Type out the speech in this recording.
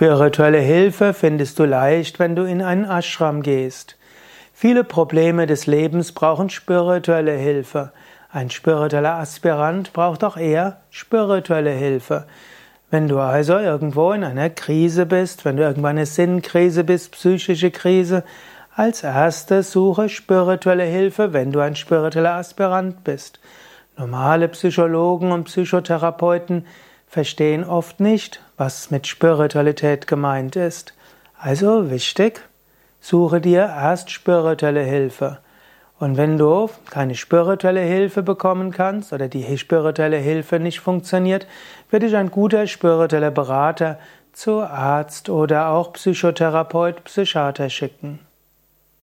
Spirituelle Hilfe findest du leicht, wenn du in einen Ashram gehst. Viele Probleme des Lebens brauchen spirituelle Hilfe. Ein spiritueller Aspirant braucht auch eher spirituelle Hilfe. Wenn du also irgendwo in einer Krise bist, wenn du irgendwann eine Sinnkrise bist, psychische Krise, als erstes suche spirituelle Hilfe, wenn du ein spiritueller Aspirant bist. Normale Psychologen und Psychotherapeuten verstehen oft nicht, was mit Spiritualität gemeint ist. Also wichtig, suche dir erst spirituelle Hilfe. Und wenn du keine spirituelle Hilfe bekommen kannst oder die spirituelle Hilfe nicht funktioniert, wird dich ein guter spiritueller Berater zu Arzt oder auch Psychotherapeut, Psychiater schicken.